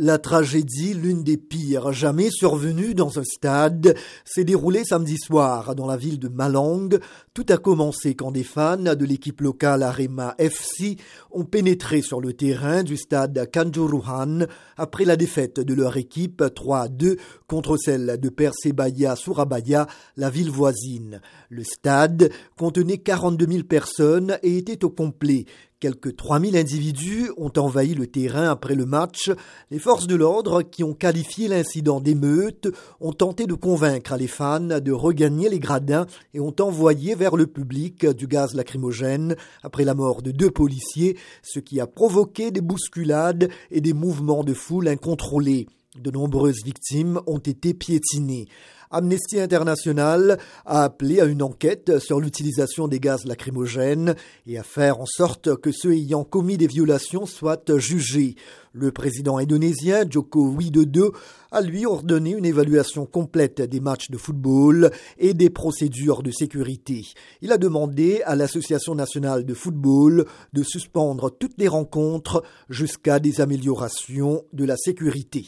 La tragédie, l'une des pires jamais survenues dans un stade, s'est déroulée samedi soir dans la ville de Malang. Tout a commencé quand des fans de l'équipe locale Arema FC ont pénétré sur le terrain du stade Kanjuruhan après la défaite de leur équipe 3 2 contre celle de Persebaya Surabaya, la ville voisine. Le stade contenait 42 000 personnes et était au complet. Quelques 3000 individus ont envahi le terrain après le match. Les forces de l'ordre, qui ont qualifié l'incident d'émeute, ont tenté de convaincre les fans de regagner les gradins et ont envoyé vers le public du gaz lacrymogène après la mort de deux policiers, ce qui a provoqué des bousculades et des mouvements de foule incontrôlés. De nombreuses victimes ont été piétinées. Amnesty International a appelé à une enquête sur l'utilisation des gaz lacrymogènes et à faire en sorte que ceux ayant commis des violations soient jugés. Le président indonésien Joko Widodo a lui ordonné une évaluation complète des matchs de football et des procédures de sécurité. Il a demandé à l'Association nationale de football de suspendre toutes les rencontres jusqu'à des améliorations de la sécurité.